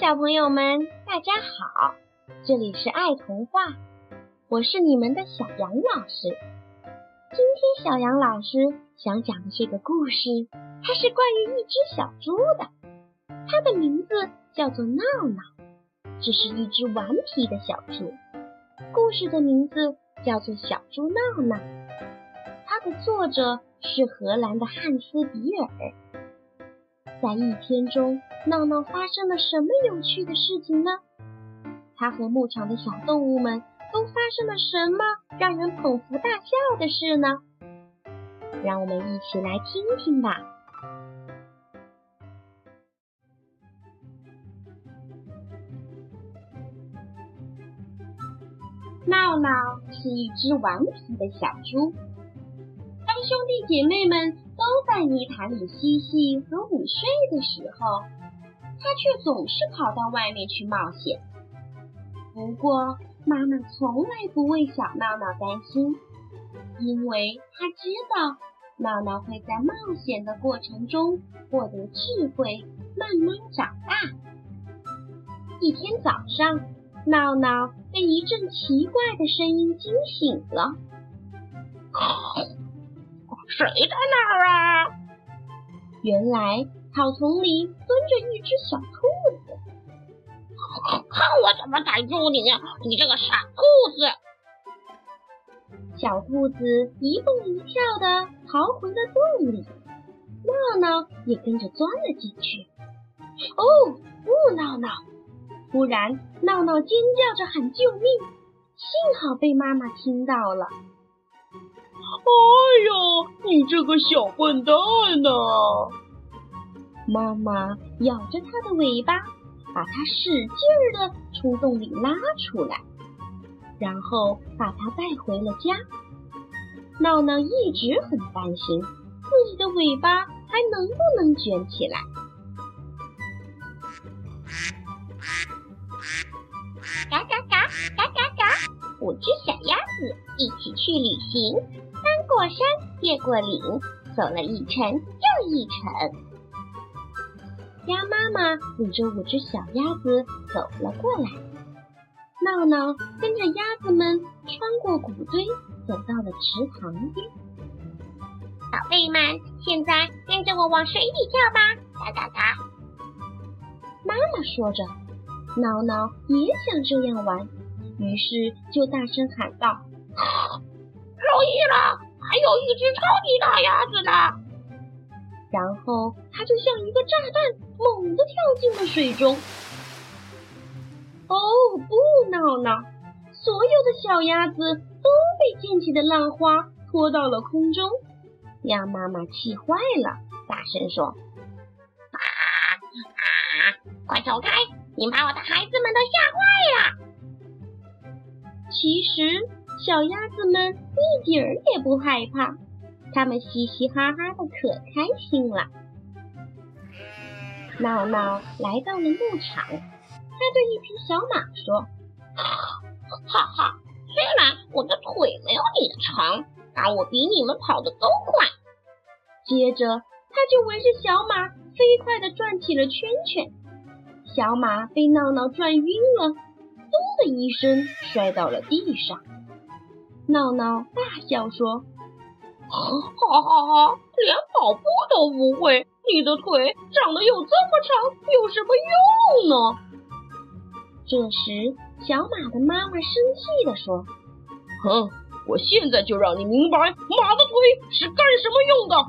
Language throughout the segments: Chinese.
小朋友们，大家好！这里是爱童话，我是你们的小杨老师。今天小杨老师想讲的这个故事，它是关于一只小猪的，它的名字叫做闹闹。这是一只顽皮的小猪。故事的名字叫做《小猪闹闹》，它的作者是荷兰的汉斯·比尔。在一天中，闹闹发生了什么有趣的事情呢？他和牧场的小动物们都发生了什么让人捧腹大笑的事呢？让我们一起来听听吧。闹闹是一只顽皮的小猪，当兄弟姐妹们。都在泥潭里嬉戏和午睡的时候，他却总是跑到外面去冒险。不过，妈妈从来不为小闹闹担心，因为她知道闹闹会在冒险的过程中获得智慧，慢慢长大。一天早上，闹闹被一阵奇怪的声音惊醒了。谁在那儿啊？原来草丛里蹲着一只小兔子。看我怎么逮住你！你这个傻兔子！小兔子一蹦一跳的逃回了洞里，闹闹也跟着钻了进去。哦，不，闹闹！突然，闹闹尖叫着喊救命，幸好被妈妈听到了。哎呦，你这个小笨蛋呐！妈妈咬着它的尾巴，把它使劲儿的从洞里拉出来，然后把它带回了家。闹闹一直很担心自己的尾巴还能不能卷起来。嘎嘎嘎嘎嘎嘎，五只小鸭子一起去旅行。过山，越过岭，走了一程又一程。鸭妈妈领着五只小鸭子走了过来，闹闹跟着鸭子们穿过谷堆，走到了池塘边。宝贝们，现在跟着我往水里跳吧！嘎嘎嘎！妈妈说着，闹闹也想这样玩，于是就大声喊道：“ 容易了！”还有一只超级大鸭子呢，然后它就像一个炸弹，猛地跳进了水中。哦，不闹闹！所有的小鸭子都被溅起的浪花拖到了空中。鸭妈妈气坏了，大声说：“啊啊！快走开！你把我的孩子们都吓坏了。”其实。小鸭子们一点儿也不害怕，它们嘻嘻哈哈的可开心了。闹闹来到了牧场，他对一匹小马说：“哈哈，虽然我的腿没有你的长，但我比你们跑的都快。”接着，他就围着小马飞快地转起了圈圈，小马被闹闹转晕了，咚的一声摔到了地上。闹闹大笑说：“哈哈哈！连跑步都不会，你的腿长得有这么长，有什么用呢？”这时，小马的妈妈生气地说：“哼，我现在就让你明白马的腿是干什么用的。”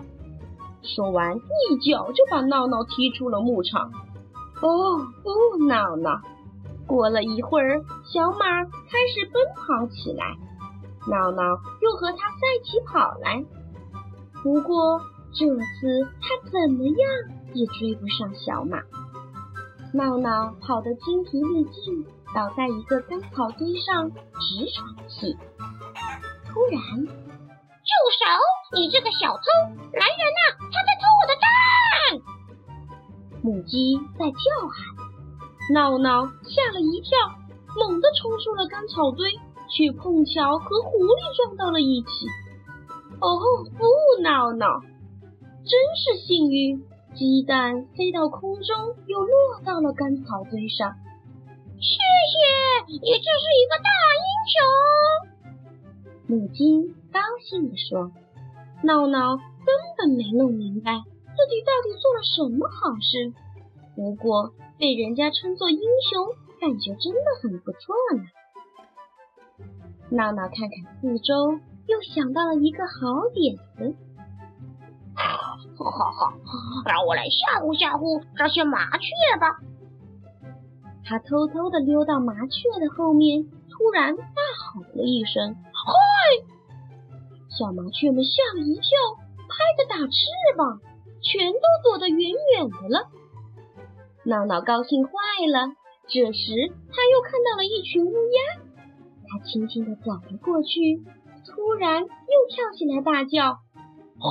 说完，一脚就把闹闹踢出了牧场。哦，不闹闹！过了一会儿，小马开始奔跑起来。闹闹又和他赛起跑来，不过这次他怎么样也追不上小马。闹闹跑得精疲力尽，倒在一个干草堆上直喘气。突然，住手！你这个小偷！来人呐，他在偷我的蛋！母鸡在叫喊，闹闹吓了一跳，猛地冲出了干草堆。却碰巧和狐狸撞到了一起。哦，不闹闹，真是幸运！鸡蛋飞到空中，又落到了干草堆上。谢谢，你真是一个大英雄！母鸡高兴地说：“闹闹根本没弄明白自己到底做了什么好事，不过被人家称作英雄，感觉真的很不错呢。”闹闹看看四周，又想到了一个好点子。哈哈哈！让我来吓唬吓唬这些麻雀吧。他偷偷的溜到麻雀的后面，突然大吼了一声：“嗨！”小麻雀们吓了一跳，拍着打翅膀，全都躲得远远的了。闹闹高兴坏了。这时他又看到了一群乌鸦，他轻轻的走了过去，突然又跳起来大叫：“嗨！”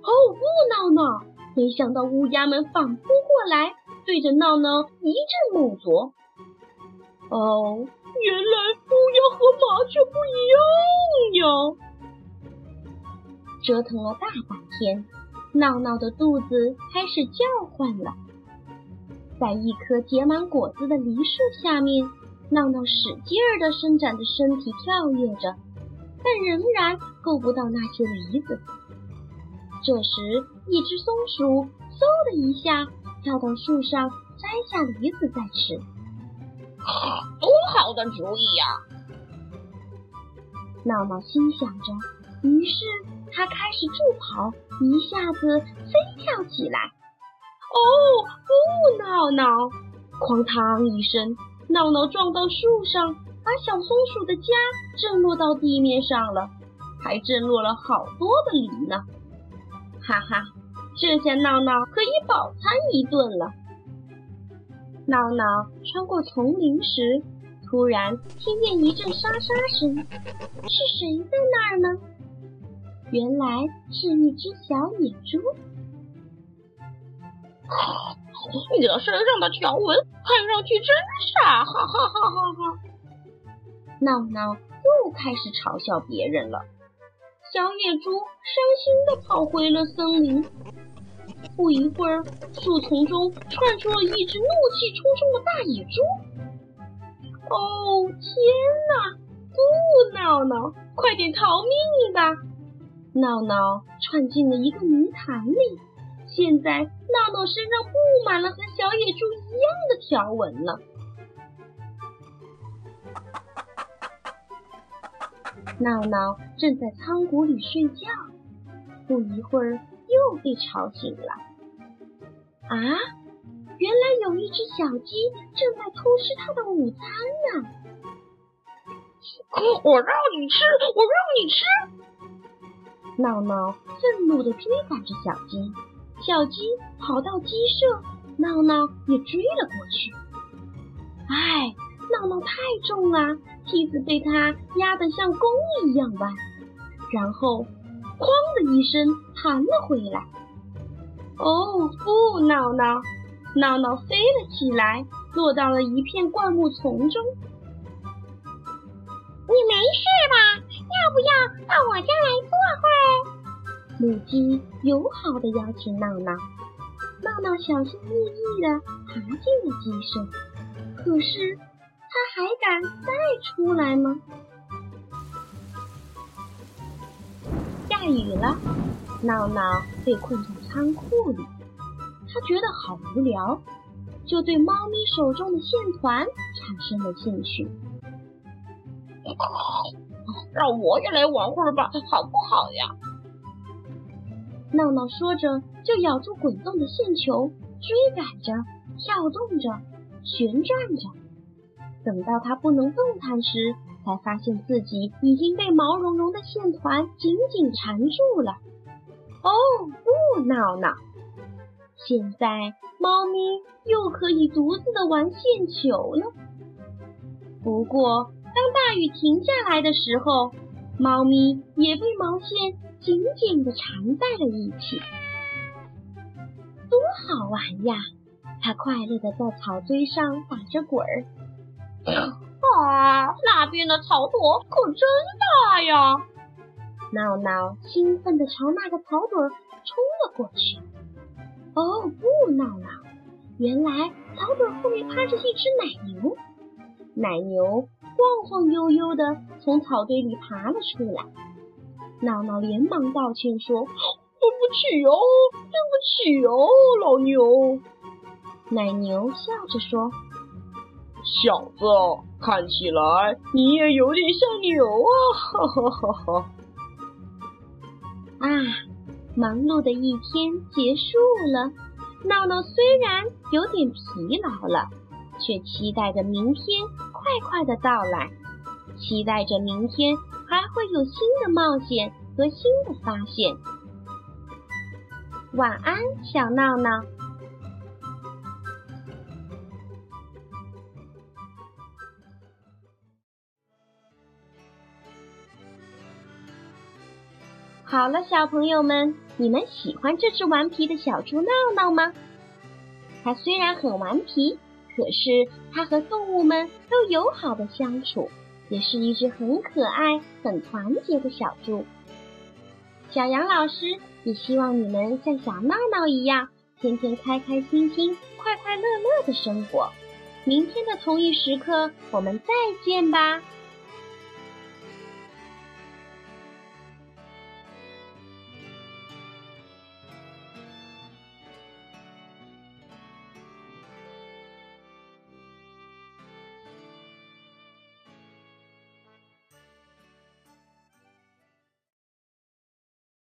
哦不，闹闹！没想到乌鸦们反扑过来，对着闹闹一阵猛啄。哦，原来乌鸦和麻雀不一样呀！折腾了大半天，闹闹的肚子开始叫唤了。在一棵结满果子的梨树下面，闹闹使劲儿地伸展着身体跳跃着，但仍然够不到那些梨子。这时，一只松鼠嗖的一下跳到树上，摘下梨子再吃。多好的主意呀！闹闹心想着，于是他开始助跑，一下子飞跳起来。哦，不，闹闹！哐当一声，闹闹撞到树上，把小松鼠的家震落到地面上了，还震落了好多的梨呢。哈哈，这下闹闹可以饱餐一顿了。闹闹穿过丛林时，突然听见一阵沙沙声，是谁在那儿呢？原来是一只小野猪。你的身上的条纹看上去真傻，哈哈哈哈哈！闹闹又开始嘲笑别人了。小野猪伤心地跑回了森林。不一会儿，树丛中窜出了一只怒气冲冲的大野猪。哦，天哪！不，闹闹，快点逃命吧！闹闹窜进了一个泥潭里。现在，闹闹身上布满了和小野猪一样的条纹了。闹闹正在仓谷里睡觉，不一会儿又被吵醒了。啊，原来有一只小鸡正在偷吃它的午餐呢！我让你吃，我让你吃！闹闹愤怒地追赶着小鸡，小鸡跑到鸡舍，闹闹也追了过去。哎。闹闹太重了，梯子被它压得像弓一样弯，然后哐的一声弹了回来。哦不，闹闹，闹闹飞了起来，落到了一片灌木丛中。你没事吧？要不要到我家来坐会儿？母鸡友好的邀请闹闹。闹闹小心翼翼的爬进了鸡舍，可是。他还敢再出来吗？下雨了，闹闹被困在仓库里，他觉得好无聊，就对猫咪手中的线团产生了兴趣。让我也来玩会儿吧，好不好呀？闹闹说着，就咬住滚动的线球，追赶着，跳动着，旋转着。等到它不能动弹时，才发现自己已经被毛茸茸的线团紧紧缠住了。哦，不闹闹！现在猫咪又可以独自的玩线球了。不过，当大雨停下来的时候，猫咪也被毛线紧紧的缠在了一起。多好玩呀！它快乐的在草堆上打着滚儿。啊，那边的草垛可真大呀！闹闹兴奋的朝那个草垛冲了过去。哦不，闹闹，原来草垛后面趴着一只奶牛。奶牛晃晃悠悠地从草堆里爬了出来。闹闹连忙道歉说：“对不起哦，对不起哦，老牛。”奶牛笑着说：“小子，看起来你也有点像牛啊！”哈哈哈哈。啊，忙碌的一天结束了。闹闹虽然有点疲劳了，却期待着明天快快的到来，期待着明天还会有新的冒险和新的发现。晚安，小闹闹。好了，小朋友们，你们喜欢这只顽皮的小猪闹闹吗？它虽然很顽皮，可是它和动物们都友好的相处，也是一只很可爱、很团结的小猪。小杨老师也希望你们像小闹闹一样，天天开开心心、快快乐乐的生活。明天的同一时刻，我们再见吧。